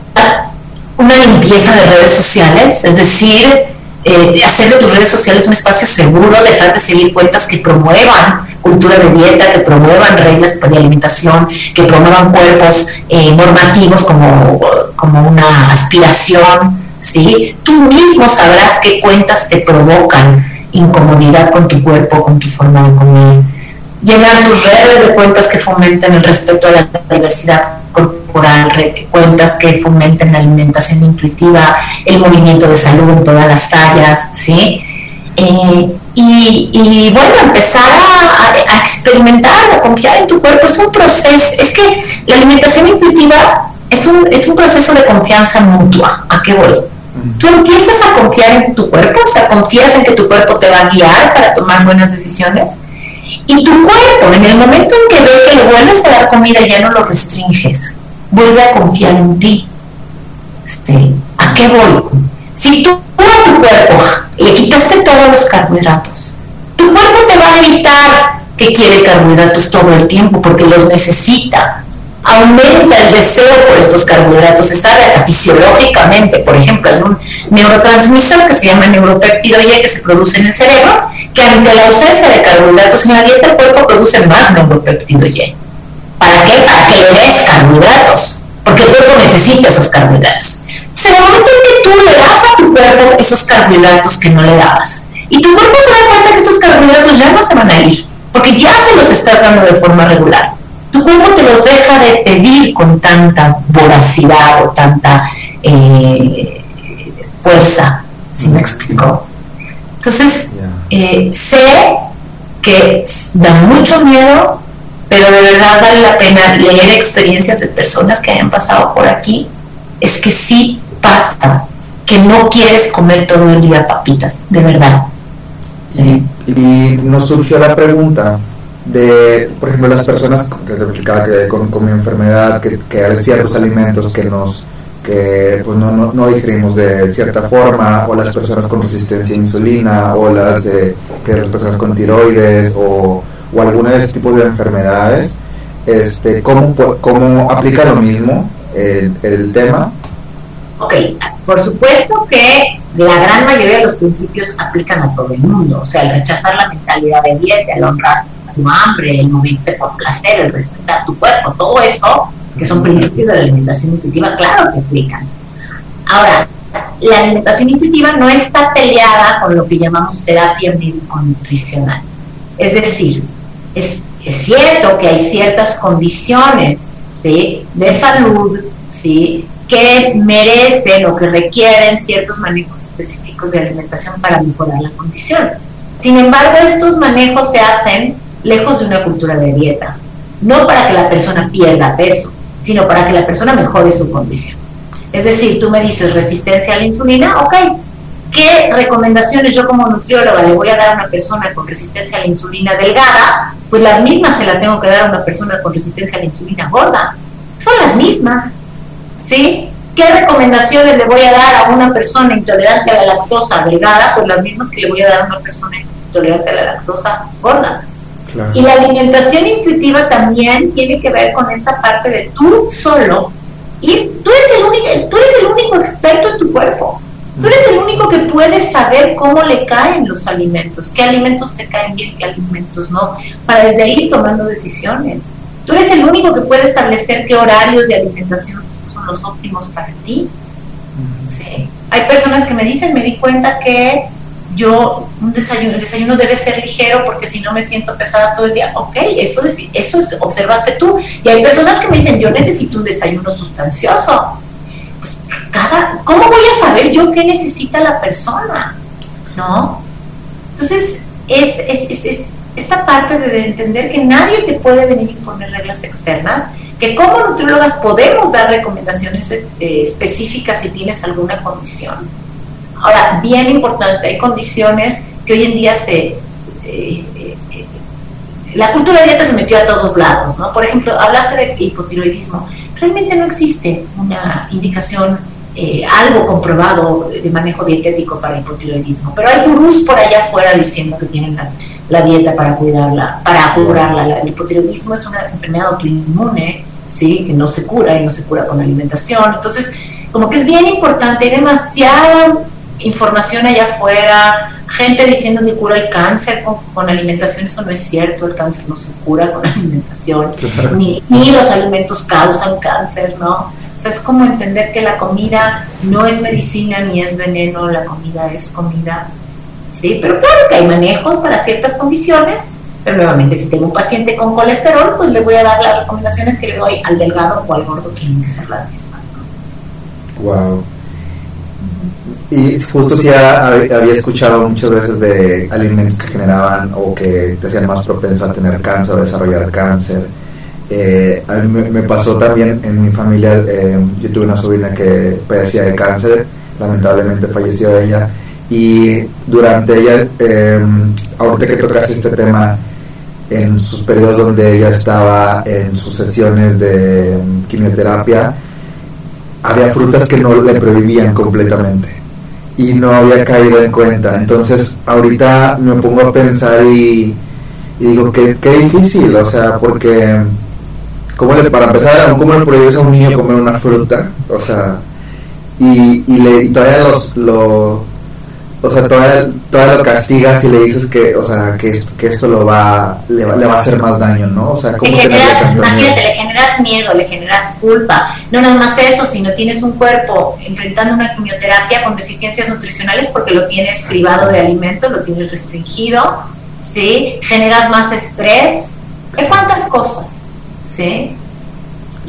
Speaker 2: una limpieza de redes sociales, es decir, eh, hacer de tus redes sociales un espacio seguro, dejar de seguir cuentas que promuevan cultura de dieta, que promuevan reglas de alimentación, que promuevan cuerpos eh, normativos como, como una aspiración, ¿sí? Tú mismo sabrás qué cuentas te provocan incomodidad con tu cuerpo, con tu forma de comer. Llenar tus redes de cuentas que fomenten el respeto a la diversidad corporal, cuentas que fomenten la alimentación intuitiva, el movimiento de salud en todas las tallas, ¿sí? Eh, y, bueno, empezar a, experimentar, a confiar en tu cuerpo, es un proceso, es que la alimentación intuitiva es un, es un proceso de confianza mutua. ¿A qué voy? Tú empiezas a confiar en tu cuerpo, o sea, confías en que tu cuerpo te va a guiar para tomar buenas decisiones. Y tu cuerpo, en el momento en que ve que le vuelves a dar comida, ya no lo restringes, vuelve a confiar en ti. ¿A qué voy? Si tú a tu cuerpo le quitaste todos los carbohidratos, tu cuerpo te va a gritar que quiere carbohidratos todo el tiempo porque los necesita. Aumenta el deseo por estos carbohidratos, se sabe hasta fisiológicamente, por ejemplo, hay un neurotransmisor que se llama neuropéptido Y que se produce en el cerebro, que ante la ausencia de carbohidratos en la dieta el cuerpo produce más neuropéptido Y. ¿Para qué? Para que le des carbohidratos, porque el cuerpo necesita esos carbohidratos. En el momento en que tú le das a tu cuerpo esos carbohidratos que no le dabas, y tu cuerpo se da cuenta que estos carbohidratos ya no se van a ir, porque ya se los estás dando de forma regular. Tu cuerpo te los deja de pedir con tanta voracidad o tanta eh, fuerza, si me explico. Entonces, eh, sé que da mucho miedo, pero de verdad vale la pena leer experiencias de personas que hayan pasado por aquí. Es que sí pasta, que no quieres comer todo el día papitas, de verdad.
Speaker 1: Y, nos surgió la pregunta de, por ejemplo, las personas que, con, con, mi enfermedad, que, que, hay ciertos alimentos que nos que pues no, no, no, digerimos de cierta forma, o las personas con resistencia a insulina, o las de que las personas con tiroides, o, o alguna de ese tipo de enfermedades, este, ¿cómo, cómo aplica lo mismo el, el tema?
Speaker 2: Ok, por supuesto que la gran mayoría de los principios aplican a todo el mundo, o sea, el rechazar la mentalidad de dieta, el honrar tu hambre, el moverte por placer, el respetar tu cuerpo, todo eso, que son principios de la alimentación intuitiva, claro que aplican. Ahora, la alimentación intuitiva no está peleada con lo que llamamos terapia médico-nutricional. Es decir, es, es, cierto que hay ciertas condiciones ¿sí? de salud ¿sí? que merecen o que requieren ciertos manejos específicos de alimentación para mejorar la condición. Sin embargo, estos manejos se hacen lejos de una cultura de dieta, no para que la persona pierda peso, sino para que la persona mejore su condición. Es decir, tú me dices resistencia a la insulina, ok, ¿qué recomendaciones yo como nutrióloga le voy a dar a una persona con resistencia a la insulina delgada? Pues las mismas se las tengo que dar a una persona con resistencia a la insulina gorda. Son las mismas. ¿sí? ¿Qué recomendaciones le voy a dar a una persona intolerante a la lactosa delgada? Pues las mismas que le voy a dar a una persona intolerante a la lactosa gorda. Y la alimentación intuitiva también tiene que ver con esta parte de tú solo y tú eres el único, tú eres el único experto en tu cuerpo. Tú eres el único que puedes saber cómo le caen los alimentos, qué alimentos te caen bien, qué alimentos no, para desde ahí ir tomando decisiones. Tú eres el único que puede establecer qué horarios de alimentación son los óptimos para ti. Sí. Hay personas que me dicen, me di cuenta que yo, un desayuno, el desayuno debe ser ligero porque si no me siento pesada todo el día. Ok, eso, eso observaste tú. Y hay personas que me dicen, yo necesito un desayuno sustancioso. Pues, cada, ¿cómo voy a saber yo qué necesita la persona? ¿No? Entonces, es, es, es esta parte de entender que nadie te puede venir a imponer reglas externas que como nutriólogas podemos dar recomendaciones este, específicas si tienes alguna condición. Ahora, bien importante, hay condiciones que hoy en día se, eh, eh, la cultura de dieta se metió a todos lados, ¿no? Por ejemplo, hablaste de hipotiroidismo. Realmente no existe una indicación, eh, algo comprobado de manejo dietético para hipotiroidismo, pero hay gurús por allá afuera diciendo que tienen la dieta para cuidarla, para curarla. El hipotiroidismo es una enfermedad autoinmune, ¿sí? Que no se cura y no se cura con alimentación. Entonces, como que es bien importante, hay demasiada información allá afuera, gente diciendo que cura el cáncer con, alimentación, eso no es cierto, el cáncer no se cura con alimentación, ni, ni, los alimentos causan cáncer, ¿no? O sea, es como entender que la comida no es medicina ni es veneno, la comida es comida, ¿sí? Pero claro que hay manejos para ciertas condiciones, pero nuevamente si tengo un paciente con colesterol, pues le voy a dar las recomendaciones que le doy al delgado o al gordo, tienen que ser las mismas, ¿no?
Speaker 1: Wow. Y justo si había escuchado muchas veces de alimentos que generaban o que te hacían más propenso a tener cáncer o desarrollar cáncer. Eh, a mí me, pasó también en mi familia, eh, yo tuve una sobrina que padecía de cáncer, lamentablemente falleció ella, y durante ella, eh, ahorita que tocas este tema, en sus periodos donde ella estaba en sus sesiones de quimioterapia, había frutas que no le prohibían completamente y no había caído en cuenta. Entonces, ahorita me pongo a pensar y, digo, qué, qué difícil, o sea, porque, ¿cómo le, para empezar, ¿cómo le prohíbes a un niño comer una fruta? O sea, y, y, le, y todavía los, lo, o sea, todavía, todavía, lo castigas y le dices que, o sea, que esto, que esto lo va, le, va, le va a hacer más daño, ¿no? O sea,
Speaker 2: ¿cómo le generas, imagínate, le generas miedo, le generas culpa. No nada más eso, sino tienes un cuerpo enfrentando una quimioterapia con deficiencias nutricionales porque lo tienes privado de alimento, lo tienes restringido, ¿sí? Generas más estrés. ¿Qué cuántas cosas? ¿Sí?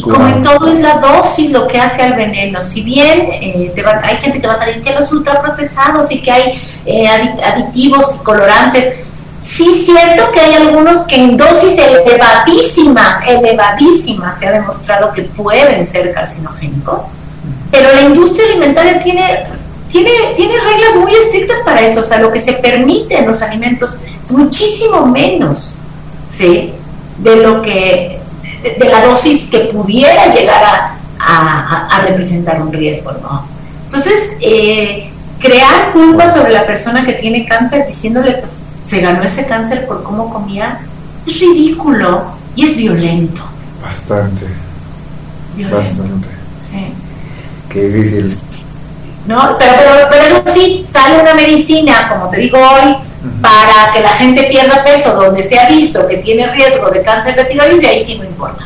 Speaker 2: Y como en todo es la dosis lo que hace al veneno. Si bien eh, hay gente que va a salir que los ultraprocesados y que hay eh, aditivos y colorantes, sí es cierto que hay algunos que en dosis elevadísimas, elevadísimas, se ha demostrado que pueden ser carcinogénicos, pero la industria alimentaria tiene, tiene, tiene reglas muy estrictas para eso, o sea, lo que se permite en los alimentos es muchísimo menos, ¿sí? De lo que de, la dosis que pudiera llegar a, representar un riesgo, ¿no? Entonces, eh, crear culpa sobre la persona que tiene cáncer diciéndole que se ganó ese cáncer por cómo comía es ridículo y es violento.
Speaker 1: Bastante. Bastante.
Speaker 2: Sí.
Speaker 1: Qué difícil.
Speaker 2: ¿No? Pero, pero, pero eso sí, sale una medicina, como te digo hoy, para que la gente pierda peso donde se ha visto que tiene riesgo de cáncer de tiroides y ahí sí no importa.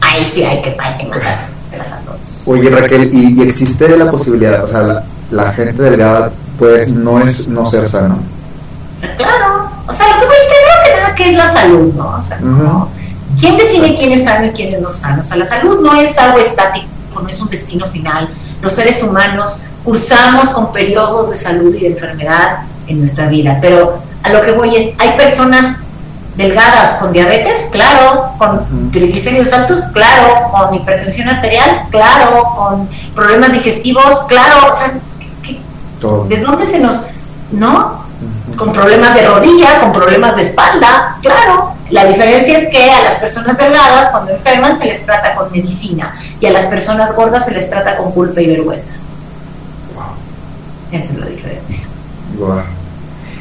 Speaker 2: Ahí sí hay que, hay que a todos.
Speaker 1: Oye Raquel, ¿y, existe la posibilidad, o sea, la, gente delgada pues no es no ser sano?
Speaker 2: Claro, o sea, lo que primero que nada que es la salud, ¿no? O sea, ¿quién define quién es sano y quién es no sano? O sea, la salud no es algo estático, no es un destino final. Los seres humanos cursamos con periodos de salud y de enfermedad en nuestra vida. Pero a lo que voy es, hay personas delgadas con diabetes, claro, con triglicéridos altos, claro, con hipertensión arterial, claro, con problemas digestivos, claro, o sea, ¿de dónde se nos, no? Con problemas de rodilla, con problemas de espalda, claro. La diferencia es que a las personas delgadas cuando enferman se les trata con medicina. Y a las personas gordas se les trata con culpa y vergüenza. Esa es la diferencia.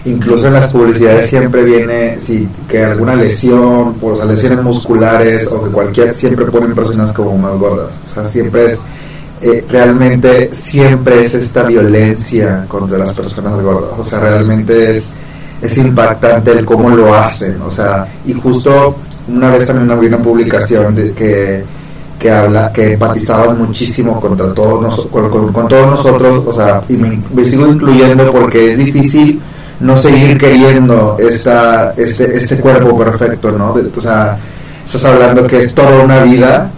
Speaker 1: Incluso en las publicidades siempre viene si que alguna lesión, por o lesiones musculares o que cualquier, siempre ponen personas como más gordas. O sea, siempre es, eh, realmente siempre es esta violencia contra las personas gordas. O sea, realmente es, es impactante el cómo lo hacen. O sea, y justo una vez también vi una publicación de que que habla, que empatizaban muchísimo contra todos con, con, todos nosotros, o sea, y me, sigo incluyendo porque es difícil no seguir queriendo esta, este, este cuerpo perfecto, ¿no? o sea, estás hablando que es toda una vida,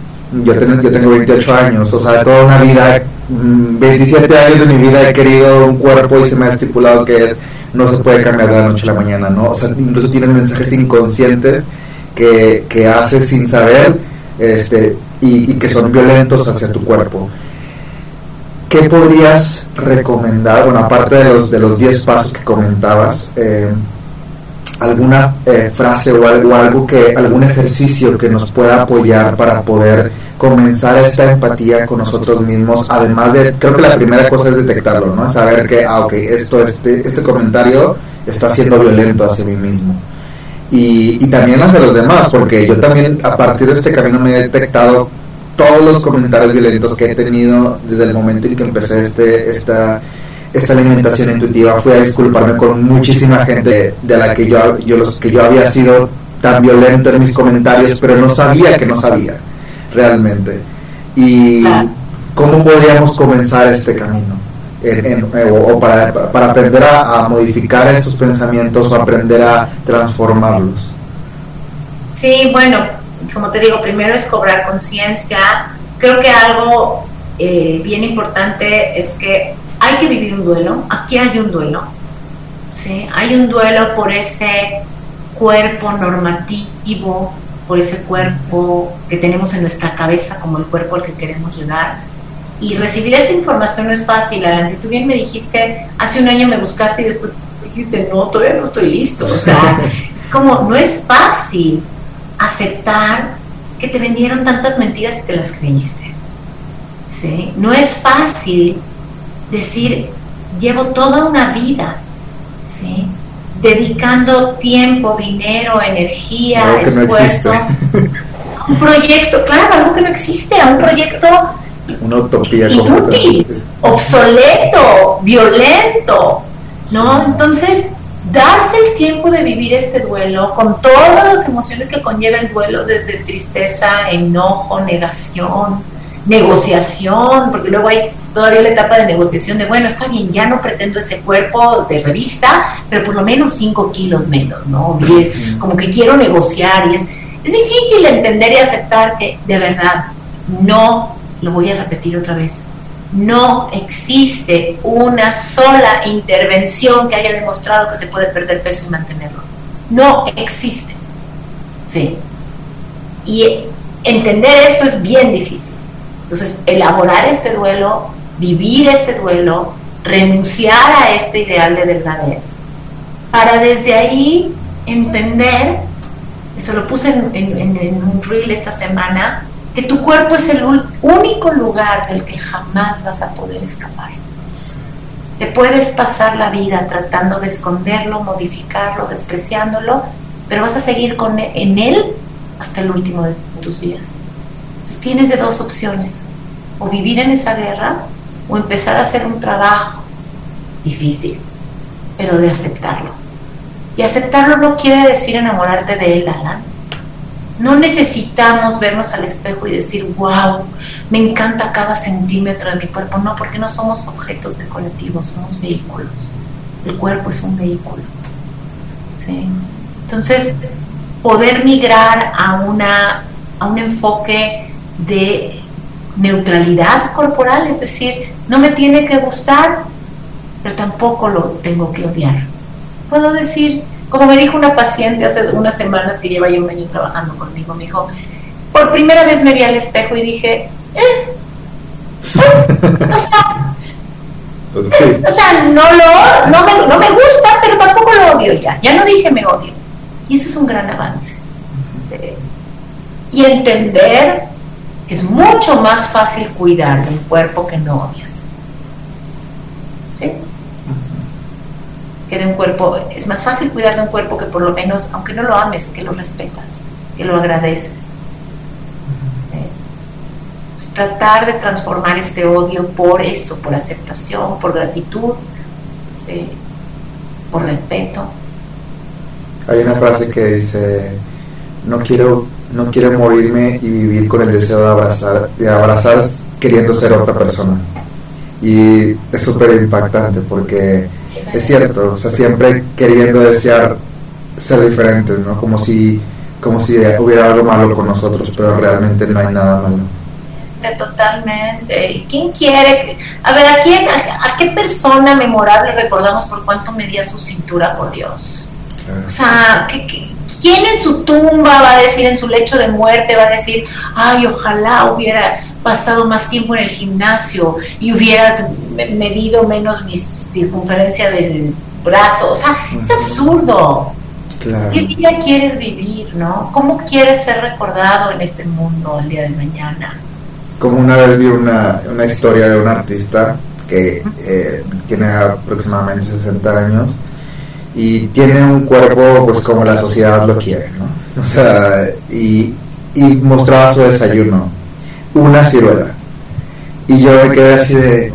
Speaker 1: yo, tengo, yo tengo 28 años, o sea, toda una vida, 27 mm, años de mi vida he querido un cuerpo y se me ha estipulado que es, no se puede cambiar de la noche a la mañana, ¿no? O sea, incluso tienen mensajes inconscientes que, que haces sin saber, este, y, que son violentos hacia tu cuerpo. ¿Qué podrías recomendar? Bueno, aparte de los de los 10 pasos que comentabas, eh, alguna eh, frase o algo, algo que, algún ejercicio que nos pueda apoyar para poder comenzar esta empatía con nosotros mismos, además de, creo que la primera cosa es detectarlo, ¿no? Saber que, ah, ok, esto, este, este comentario está siendo violento hacia mí mismo. Y, y también hacia los demás, porque yo también a partir de este camino me he detectado todos los comentarios violentos que he tenido desde el momento en que empecé este, esta, esta alimentación intuitiva. Fui a disculparme con muchísima gente de la que yo, yo, los, que yo había sido tan violento en mis comentarios, pero no sabía que no sabía realmente. Y cómo podríamos comenzar este camino. O, para, para, aprender a, modificar estos pensamientos o aprender a transformarlos.
Speaker 2: Sí, bueno, como te digo, primero es cobrar conciencia. Creo que algo eh, bien importante es que hay que vivir un duelo. Aquí hay un duelo. ¿sí? Hay un duelo por ese cuerpo normativo, por ese cuerpo que tenemos en nuestra cabeza como el cuerpo al que queremos llegar. Y recibir esta información no es fácil, Alan. Si tú bien me dijiste, hace un año me buscaste y después dijiste, no, todavía no estoy listo. O sea, como, no es fácil aceptar que te vendieron tantas mentiras y te las creíste. ¿sí? No es fácil decir, llevo toda una vida ¿sí? dedicando tiempo, dinero, energía, esfuerzo a un proyecto, claro, algo que no existe, a un proyecto
Speaker 1: una utopía
Speaker 2: inútil, obsoleto, violento, ¿no? Entonces, darse el tiempo de vivir este duelo con todas las emociones que conlleva el duelo, desde tristeza, enojo, negación, negociación, porque luego hay todavía la etapa de negociación de, bueno, está bien, ya no pretendo ese cuerpo de revista, pero por lo menos 5 kilos menos, ¿no? 10, como que quiero negociar y es, es difícil entender y aceptar que de verdad no, lo voy a repetir otra vez, no existe una sola intervención que haya demostrado que se puede perder peso y mantenerlo. No existe. Sí. Y entender esto es bien difícil. Entonces, elaborar este duelo, vivir este duelo, renunciar a este ideal de delgadez, para desde ahí entender, eso lo puse en, en un reel esta semana, que tu cuerpo es el único lugar del que jamás vas a poder escapar. Te puedes pasar la vida tratando de esconderlo, modificarlo, despreciándolo, pero vas a seguir con e, en él hasta el último de tus días. Entonces, tienes de dos opciones, o vivir en esa guerra o empezar a hacer un trabajo difícil, pero de aceptarlo. Y aceptarlo no quiere decir enamorarte de él, Alan no necesitamos vernos al espejo y decir, wow, me encanta cada centímetro de mi cuerpo. No, porque no somos objetos de colectivo, somos vehículos. El cuerpo es un vehículo. ¿sí? Entonces, poder migrar a, una, a un enfoque de neutralidad corporal, es decir, no me tiene que gustar, pero tampoco lo tengo que odiar. Puedo decir, como me dijo una paciente hace unas semanas que lleva ya un año trabajando conmigo, me dijo, por primera vez me vi al espejo y dije, eh, o, sea, o sea, no, lo, no, me, no me gusta, pero tampoco lo odio ya. Ya no dije me odio. Y eso es un gran avance. Y entender que es mucho más fácil cuidar de un cuerpo que no odias. ¿Sí? Que de un cuerpo, es más fácil cuidar de un cuerpo que por lo menos, aunque no lo ames, que lo respetas, que lo agradeces. Tratar de transformar este odio por eso, por aceptación, por gratitud, por respeto.
Speaker 1: Hay una frase que dice, no quiero, no quiero morirme y vivir con el deseo de abrazar, de abrazar queriendo ser otra persona. Y es súper impactante porque es cierto, o sea, siempre queriendo desear ser diferentes, ¿no? Como si, como si hubiera algo malo con nosotros, pero realmente no hay nada malo.
Speaker 2: Totalmente. ¿Quién quiere? A ver, ¿a, quién, a, qué persona memorable recordamos por cuánto medía su cintura, por Dios? O sea, quién en su tumba va a decir, en su lecho de muerte, va a decir, ay, ojalá hubiera pasado más tiempo en el gimnasio y hubiera medido menos mi circunferencia del brazo. O sea, es absurdo. ¿Qué vida quieres vivir, no? ¿Cómo quieres ser recordado en este mundo el día de mañana?
Speaker 1: Como una vez vi una, una historia de un artista que eh, tiene aproximadamente 60 años y tiene un cuerpo pues como la sociedad lo quiere, ¿no? O sea, y, y mostraba su desayuno, una ciruela. Y yo me quedé así de,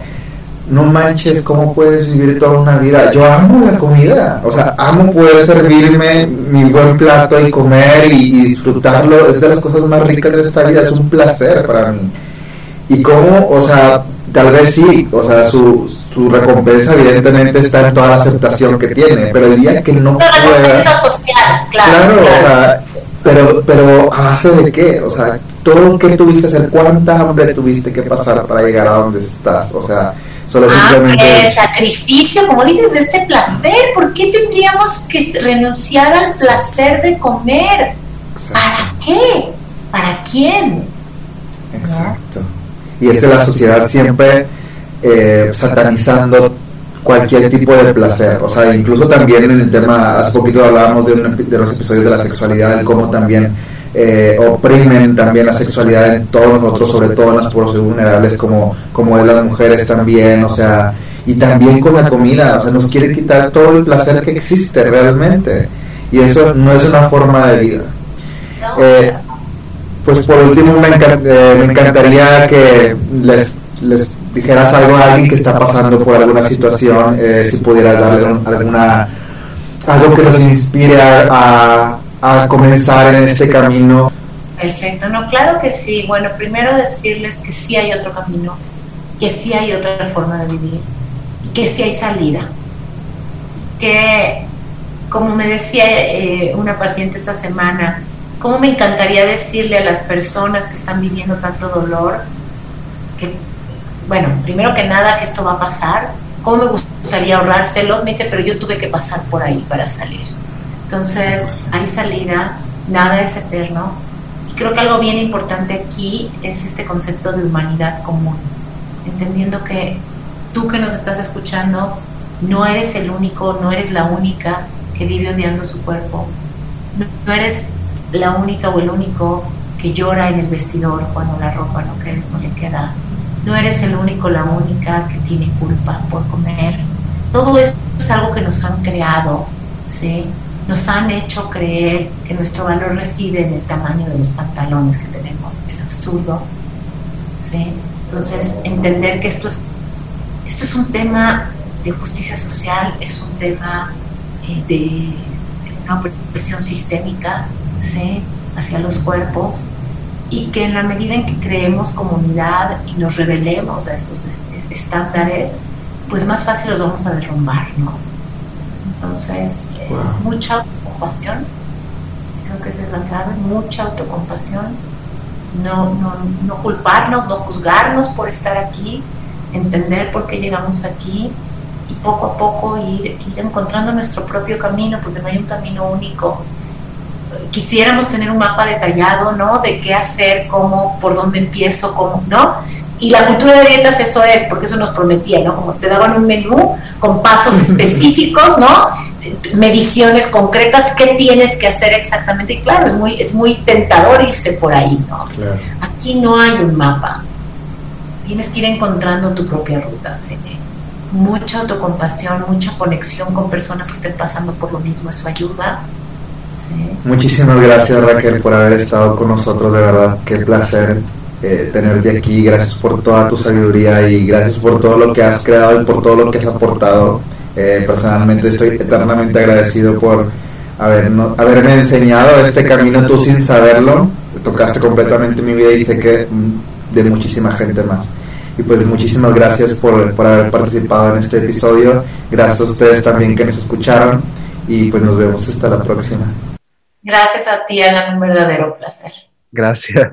Speaker 1: no manches, ¿cómo puedes vivir toda una vida? Yo amo la comida, o sea, amo poder servirme mi buen plato y comer y, disfrutarlo, es de las cosas más ricas de esta vida, es un placer para mí. Y cómo, o sea, tal vez sí, o sea, su, su recompensa evidentemente está en toda la aceptación que tiene, pero el día que no pueda...
Speaker 2: social, claro.
Speaker 1: Claro, o sea, pero, pero ¿a base de qué? O sea, todo lo que tuviste que hacer, cuánta hambre tuviste que pasar para llegar a donde estás, o sea Solo
Speaker 2: simplemente... sacrificio, como dices, de este placer. ¿Por qué tendríamos que renunciar al placer de comer? ¿Para qué? ¿Para quién?
Speaker 1: Exacto. Y es la sociedad siempre eh, satanizando cualquier tipo de placer. O sea, incluso también en el tema, hace poquito hablábamos de, de los episodios de la sexualidad, de cómo también eh, oprimen también la sexualidad en todos nosotros, sobre todo en las poblaciones vulnerables como, como de las mujeres también, o sea, y también con la comida, o sea, nos quiere quitar todo el placer que existe realmente, y eso no es una forma de vida. Eh, pues por último me, eh, me encantaría que les, les, dijeras algo a alguien que está pasando por alguna situación, si pudieras darle alguna algo que nos inspire a comenzar en este camino?
Speaker 2: Perfecto, no, claro que sí. Bueno, primero decirles que sí hay otro camino, que sí hay otra forma de vivir, que sí hay salida. Que, como me decía eh, una paciente esta semana, ¿cómo me encantaría decirle a las personas que están viviendo tanto dolor que, bueno, primero que nada, que esto va a pasar? ¿Cómo me gustaría ahorrárselos? Me dice, pero yo tuve que pasar por ahí para salir entonces, hay salida, nada es eterno. Y creo que algo bien importante aquí es este concepto de humanidad común, entendiendo que tú que nos estás escuchando no eres el único, no eres la única que vive odiando su cuerpo, no, eres la única o el único que llora en el vestidor cuando la ropa no, que, no le queda, no eres el único, la única que tiene culpa por comer. Todo eso es algo que nos han creado, ¿sí? Nos han hecho creer que nuestro valor reside en el tamaño de los pantalones que tenemos. Es absurdo. ¿sí? Entonces, entender que esto es, esto es un tema de justicia social, es un tema eh, de, una opresión sistémica ¿sí? hacia los cuerpos y que en la medida en que creemos comunidad y nos revelemos a estos estándares, pues más fácil los vamos a derrumbar, ¿no? Entonces, mucha autocompasión, creo que esa es la clave, mucha autocompasión, no, no, no culparnos, no juzgarnos por estar aquí, entender por qué llegamos aquí y poco a poco ir, ir encontrando nuestro propio camino, porque no hay un camino único. Quisiéramos tener un mapa detallado, ¿no? De qué hacer, cómo, por dónde empiezo, cómo, ¿no? Y la cultura de dietas eso es, porque eso nos prometía, ¿no? Como te daban un menú con pasos específicos, ¿no? Mediciones concretas, qué tienes que hacer exactamente. Y claro, es muy, es muy tentador irse por ahí, ¿no? Aquí no hay un mapa. Tienes que ir encontrando tu propia ruta. Mucha autocompasión, mucha conexión con personas que estén pasando por lo mismo, eso ayuda. ¿sí?
Speaker 1: Muchísimas gracias Raquel por haber estado con nosotros, de verdad, qué placer eh, tenerte aquí, gracias por toda tu sabiduría y gracias por todo lo que has creado y por todo lo que has aportado. Eh, personalmente estoy eternamente agradecido por haber, haberme enseñado este camino tú sin saberlo. Tocaste completamente mi vida y sé que mm, de muchísima gente más. Y pues muchísimas gracias por, por haber participado en este episodio. Gracias a ustedes también que nos escucharon y pues nos vemos hasta la próxima.
Speaker 2: Gracias a ti, Alan, un verdadero placer.
Speaker 1: Gracias.